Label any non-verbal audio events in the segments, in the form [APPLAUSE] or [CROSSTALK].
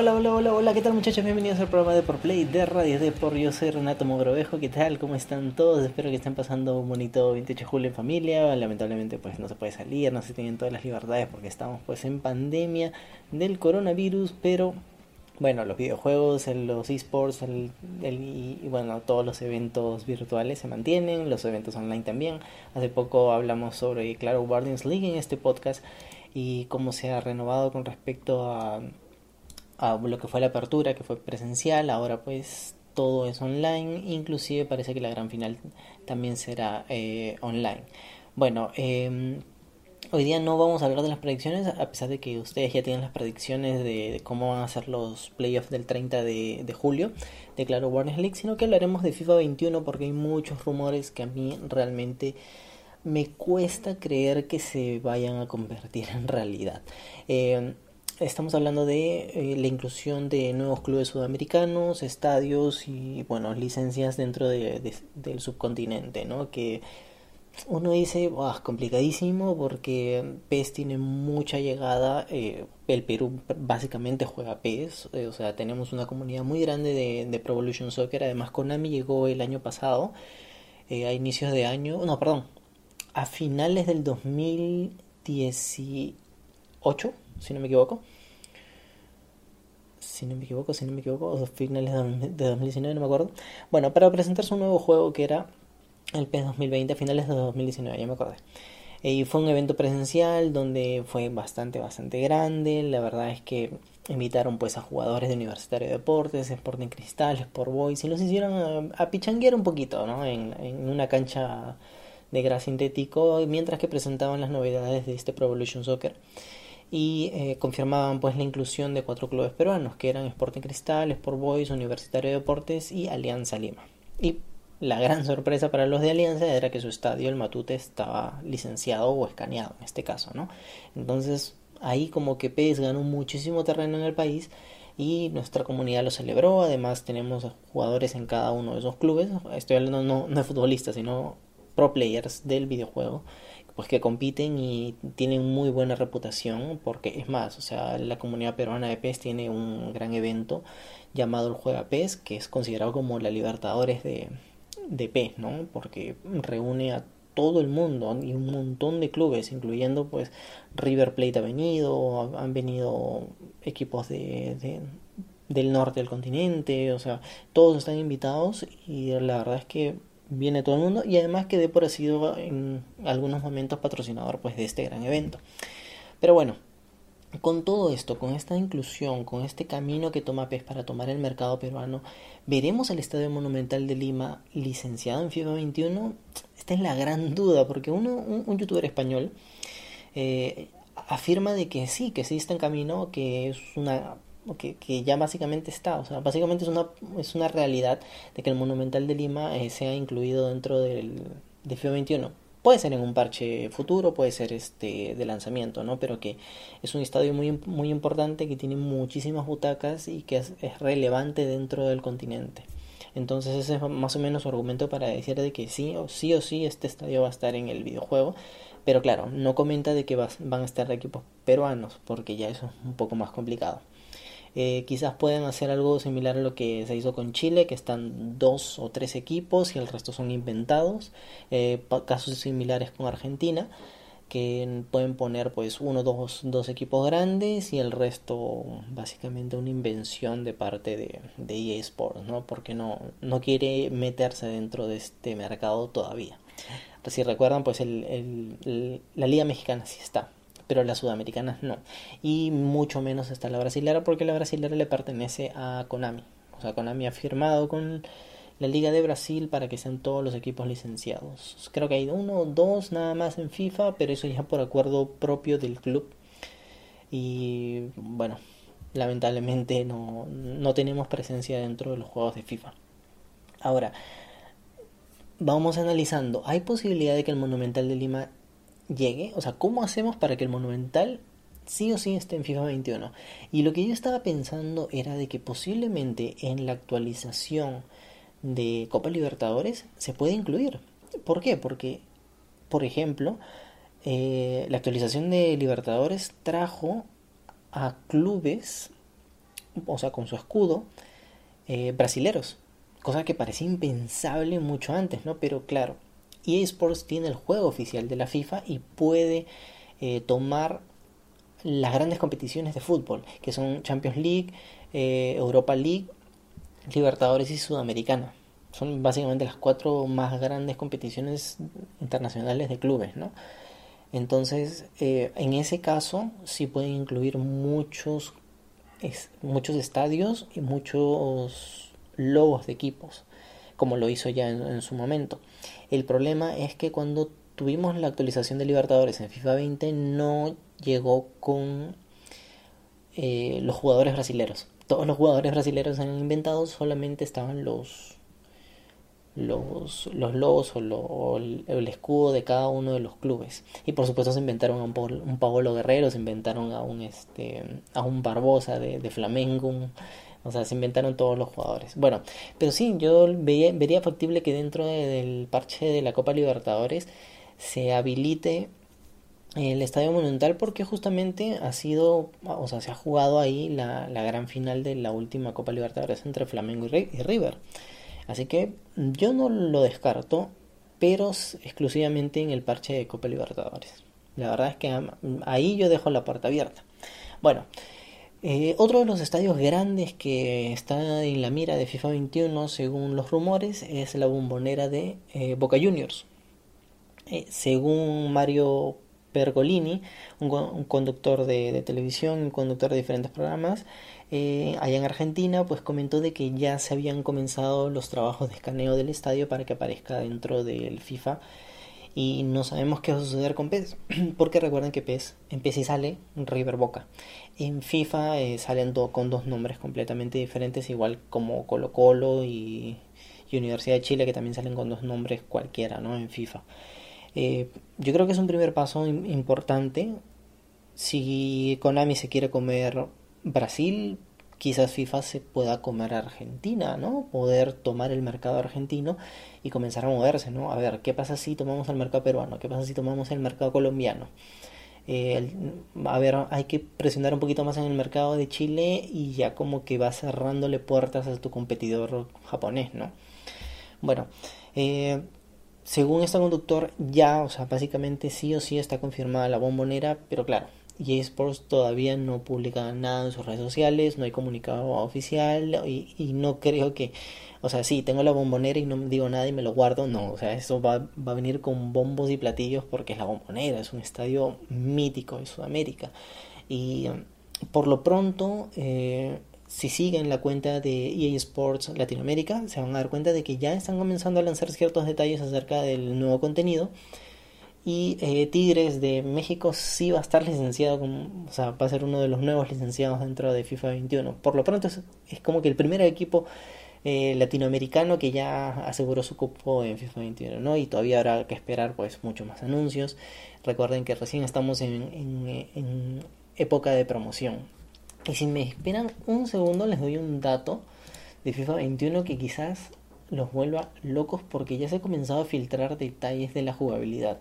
Hola, hola, hola, hola, ¿qué tal muchachos? Bienvenidos al programa de Por Play de Radio Depor. Yo soy Renato Mogrovejo, ¿qué tal? ¿Cómo están todos? Espero que estén pasando un bonito 28 de julio en familia. Lamentablemente pues no se puede salir, no se tienen todas las libertades porque estamos pues en pandemia del coronavirus, pero bueno, los videojuegos, los esports, el, y bueno, todos los eventos virtuales se mantienen, los eventos online también. Hace poco hablamos sobre Claro Guardians League en este podcast y cómo se ha renovado con respecto a lo que fue la apertura, que fue presencial, ahora pues todo es online, inclusive parece que la gran final también será eh, online. Bueno, em, hoy día no vamos a hablar de las predicciones, a pesar de que ustedes ya tienen las predicciones de, cómo van a ser los playoffs del 30 de, julio de Claro Warner League, sino que hablaremos de FIFA 21 porque hay muchos rumores que a mí realmente me cuesta creer que se vayan a convertir en realidad. Em, Estamos hablando de eh, la inclusión de nuevos clubes sudamericanos, estadios y, bueno, licencias dentro de, del subcontinente, ¿no? Que uno dice, wow, complicadísimo porque PES tiene mucha llegada. Eh, el Perú básicamente juega PES, eh, o sea, tenemos una comunidad muy grande de, de Pro Evolution Soccer. Además, Konami llegó el año pasado, a inicios de año, no, perdón, a finales del 2018 si no me equivoco. Si no me equivoco, si no me equivoco, o finales de 2019, no me acuerdo. Bueno, para presentar su nuevo juego que era el PES 2020, a finales de 2019, ya me acordé. Y fue un evento presencial donde fue bastante, bastante grande. La verdad es que invitaron pues a jugadores de Universitario de Deportes, Sporting Cristal, Sport Boys y los hicieron a, pichanguear un poquito, ¿no? En, en, una cancha de gras sintético mientras que presentaban las novedades de este Pro Evolution Soccer y eh, confirmaban pues la inclusión de cuatro clubes peruanos que eran Sporting Cristal, Sport Boys, Universitario de Deportes y Alianza Lima. Y la gran sorpresa para los de Alianza era que su estadio, el Matute, estaba licenciado o escaneado en este caso, ¿no? Entonces ahí como que PES ganó muchísimo terreno en el país y nuestra comunidad lo celebró. Además tenemos jugadores en cada uno de esos clubes. Estoy hablando no, no de futbolistas, sino pro players del videojuego pues que compiten y tienen muy buena reputación porque es más, o sea, la comunidad peruana de PES tiene un gran evento llamado el Juega PES que es considerado como la Libertadores de, de PES, ¿no? Porque reúne a todo el mundo y un montón de clubes, incluyendo pues River Plate ha venido, han venido equipos de, de, del norte del continente, o sea, todos están invitados y la verdad es que viene todo el mundo y además que por ha sido en algunos momentos patrocinador pues de este gran evento. Pero bueno, con todo esto, con esta inclusión, con este camino que toma PES para tomar el mercado peruano, ¿veremos el Estadio Monumental de Lima licenciado en FIFA 21? Esta es la gran duda, porque uno, un, youtuber español eh, afirma de que sí, que sí está en camino, que es una que, ya básicamente está, o sea, básicamente es una, es una realidad de que el Monumental de Lima eh, sea incluido dentro del de FIO 21. Puede ser en un parche futuro, puede ser este de lanzamiento, ¿no? Pero que es un estadio muy, muy importante que tiene muchísimas butacas y que es, es relevante dentro del continente. Entonces ese es más o menos su argumento para decir de que sí o sí o sí este estadio va a estar en el videojuego. Pero claro, no comenta de que van a estar equipos peruanos, porque ya eso es un poco más complicado. Eh, quizás pueden hacer algo similar a lo que se hizo con Chile, que están dos o tres equipos y el resto son inventados. Eh, casos similares con Argentina, que pueden poner pues uno o dos, dos equipos grandes y el resto básicamente una invención de parte de, de EA Sports, ¿no? Porque no, no quiere meterse dentro de este mercado todavía. Si recuerdan, pues el, la Liga Mexicana sí está, pero las sudamericanas no. Y mucho menos está la brasilera porque la brasilera le pertenece a Konami. O sea, Konami ha firmado con la Liga de Brasil para que sean todos los equipos licenciados. Creo que hay uno o dos nada más en FIFA, pero eso ya por acuerdo propio del club. Y bueno, lamentablemente no, no tenemos presencia dentro de los juegos de FIFA. Ahora, vamos analizando. ¿Hay posibilidad de que el Monumental de Lima llegue? O sea, ¿cómo hacemos para que el Monumental sí o sí esté en FIFA 21? Y lo que yo estaba pensando era de que posiblemente en la actualización de Copa Libertadores se puede incluir. ¿Por qué? Porque, por ejemplo, eh, la actualización de Libertadores trajo a clubes o sea, con su escudo, eh, brasileros, cosa que parecía impensable mucho antes, ¿no? Pero claro, EA Sports tiene el juego oficial de la FIFA y puede eh, tomar las grandes competiciones de fútbol, que son Champions League, eh, Europa League, Libertadores y Sudamericana. Son básicamente las cuatro más grandes competiciones internacionales de clubes, ¿no? Entonces, eh, en ese caso, sí pueden incluir muchos, muchos estadios y muchos logos de equipos, como lo hizo ya en, su momento. El problema es que cuando tuvimos la actualización de Libertadores en FIFA 20, no llegó con eh, los jugadores brasileños. Todos los jugadores brasileños han inventado, solamente estaban los los, los logos o, el, escudo de cada uno de los clubes. Y por supuesto se inventaron a un, un Paolo Guerrero, se inventaron a un, este, a un Barbosa de, de Flamengo, o sea, se inventaron todos los jugadores. Bueno, pero sí, yo vería factible que dentro del parche de la Copa Libertadores se habilite el Estadio Monumental porque justamente ha sido, o sea, se ha jugado ahí la gran final de la última Copa Libertadores entre Flamengo y River. Así que yo no lo descarto, pero exclusivamente en el parche de Copa Libertadores. La verdad es que ahí yo dejo la puerta abierta. Bueno, eh, otro de los estadios grandes que está en la mira de FIFA 21, según los rumores, es la bombonera de eh, Boca Juniors. Eh, según Mario Pergolini, un, conductor de, de, televisión, un conductor de diferentes programas, allá en Argentina, pues comentó de que ya se habían comenzado los trabajos de escaneo del estadio para que aparezca dentro del FIFA. Y no sabemos qué va a suceder con PES, [CLEARS THROAT] porque recuerden que PES en PES sale River Boca. En FIFA eh, salen con dos nombres completamente diferentes, igual como Colo Colo y, Universidad de Chile, que también salen con dos nombres cualquiera, ¿no? En FIFA. Eh, yo creo que es un primer paso importante. Si Konami se quiere comer Brasil, quizás FIFA se pueda comer a Argentina, ¿no? Poder tomar el mercado argentino y comenzar a moverse, ¿no? A ver, ¿qué pasa si tomamos el mercado peruano? ¿Qué pasa si tomamos el mercado colombiano? Eh, a ver, hay que presionar un poquito más en el mercado de Chile y ya como que va cerrándole puertas a tu competidor japonés, ¿no? Bueno, eh, según este conductor, ya, o sea, básicamente sí o sí está confirmada la bombonera, pero claro, EA Sports todavía no publica nada en sus redes sociales, no hay comunicado oficial y, no creo que, o sea, sí, tengo la bombonera y no digo nada y me lo guardo, no, o sea, eso va, va a venir con bombos y platillos porque es la bombonera, es un estadio mítico de Sudamérica. Y por lo pronto, eh, si siguen la cuenta de EA Sports Latinoamérica, se van a dar cuenta de que ya están comenzando a lanzar ciertos detalles acerca del nuevo contenido y eh, Tigres de México sí va a estar licenciado, como, o sea, va a ser uno de los nuevos licenciados dentro de FIFA 21. Por lo pronto es, como que el primer equipo eh, latinoamericano que ya aseguró su cupo en FIFA 21, ¿no? Y todavía habrá que esperar pues muchos más anuncios. Recuerden que recién estamos en, en, en época de promoción. Y si me esperan un segundo les doy un dato de FIFA 21 que quizás los vuelva locos porque ya se ha comenzado a filtrar detalles de la jugabilidad.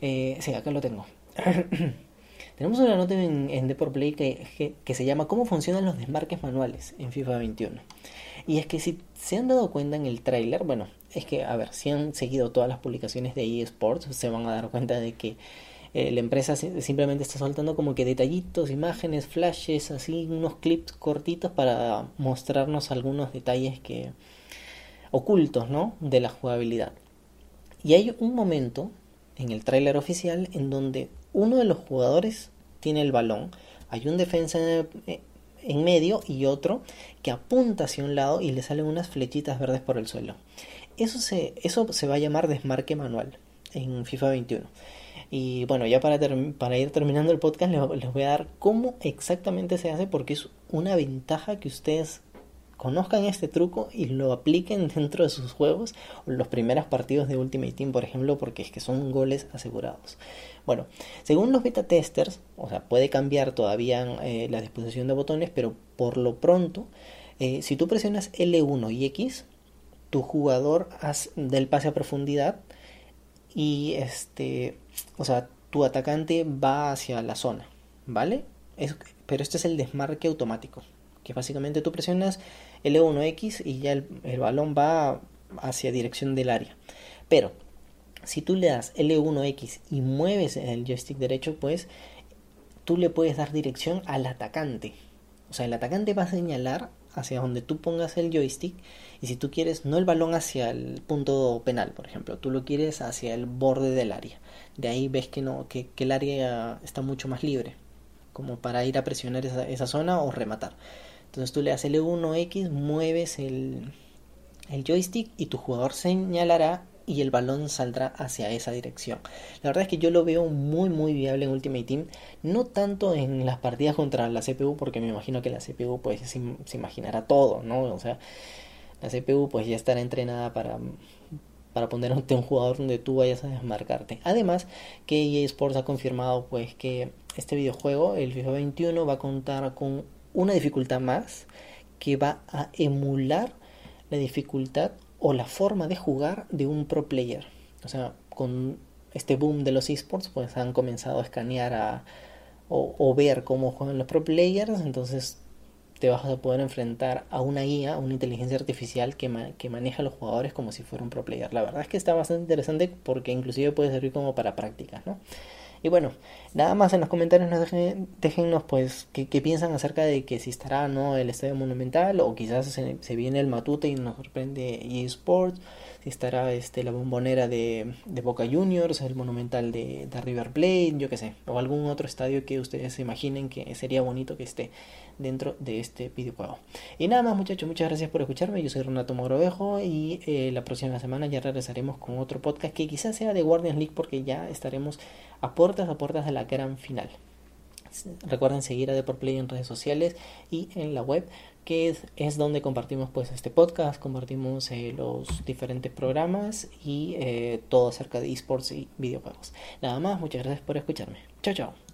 Eh, sí, acá lo tengo. [CLEARS THROAT] Tenemos una nota en, en Play que, que, se llama ¿Cómo funcionan los desmarques manuales en FIFA 21? Y es que si se han dado cuenta en el tráiler, bueno, es que, a ver, si han seguido todas las publicaciones de eSports, se van a dar cuenta de que eh, la empresa simplemente está soltando como que detallitos, imágenes, flashes, así, unos clips cortitos para mostrarnos algunos detalles que, ocultos, ¿no? De la jugabilidad. Y hay un momento en el tráiler oficial en donde uno de los jugadores tiene el balón, hay un defensa eh, en medio y otro que apunta hacia un lado y le salen unas flechitas verdes por el suelo. Eso se, eso se va a llamar desmarque manual en FIFA 21. Y bueno, ya para, para ir terminando el podcast les, les voy a dar cómo exactamente se hace porque es una ventaja que ustedes conozcan este truco y lo apliquen [LAUGHS] dentro de sus juegos los primeros partidos de Ultimate Team, por ejemplo, porque es que son goles asegurados. Bueno, según los beta testers, o sea, puede cambiar todavía eh, la disposición de botones, pero por lo pronto, eh, si tú presionas L1 y X, tu jugador hace del pase a profundidad y este, o sea, tu atacante va hacia la zona, ¿vale? pero este es el desmarque automático que básicamente tú presionas L1X y ya el, balón va hacia dirección del área. Pero si tú le das L1X y mueves el joystick derecho, pues tú le puedes dar dirección al atacante. O sea, el atacante va a señalar hacia donde tú pongas el joystick y si tú quieres no el balón hacia el punto penal, por ejemplo, tú lo quieres hacia el borde del área. De ahí ves que no que, el área está mucho más libre, como para ir a presionar esa zona o rematar. Entonces tú le das L1X, mueves el, el joystick y tu jugador señalará y el balón saldrá hacia esa dirección. La verdad es que yo lo veo muy muy viable en Ultimate Team, no tanto en las partidas contra la CPU porque me imagino que la CPU pues se, imaginará todo, ¿no? O sea, la CPU pues ya estará entrenada para para poner ante un jugador donde tú vayas a desmarcarte. Además, que EA Sports ha confirmado pues que este videojuego, el FIFA 21, va a contar con una dificultad más que va a emular la dificultad o la forma de jugar de un pro player. O sea, con este boom de los esports, pues han comenzado a escanear a, o, ver cómo juegan los pro players, entonces te vas a poder enfrentar a una guía, a una inteligencia artificial que, que maneja a los jugadores como si fuera un pro player. La verdad es que está bastante interesante porque inclusive puede servir como para prácticas, ¿no? Y bueno, nada más en los comentarios nos dejen, déjennos pues qué, piensan acerca de que si estará no el Estadio Monumental o quizás se, viene el Matute y nos sorprende eSports, estará este la bombonera de, de Boca Juniors, el Monumental de, de, River Plate, yo qué sé, o algún otro estadio que ustedes se imaginen que sería bonito que esté dentro de este videojuego. Y nada más muchachos, muchas gracias por escucharme, yo soy Renato Morovejo y eh, la próxima semana ya regresaremos con otro podcast que quizás sea de Guardians League porque ya estaremos a puertas a puertas de la gran final. Recuerden seguir a Play en redes sociales y en la web, que es, es donde compartimos pues este podcast, compartimos eh, los diferentes programas y eh, todo acerca de esports y videojuegos. Nada más, muchas gracias por escucharme. Chao, chao.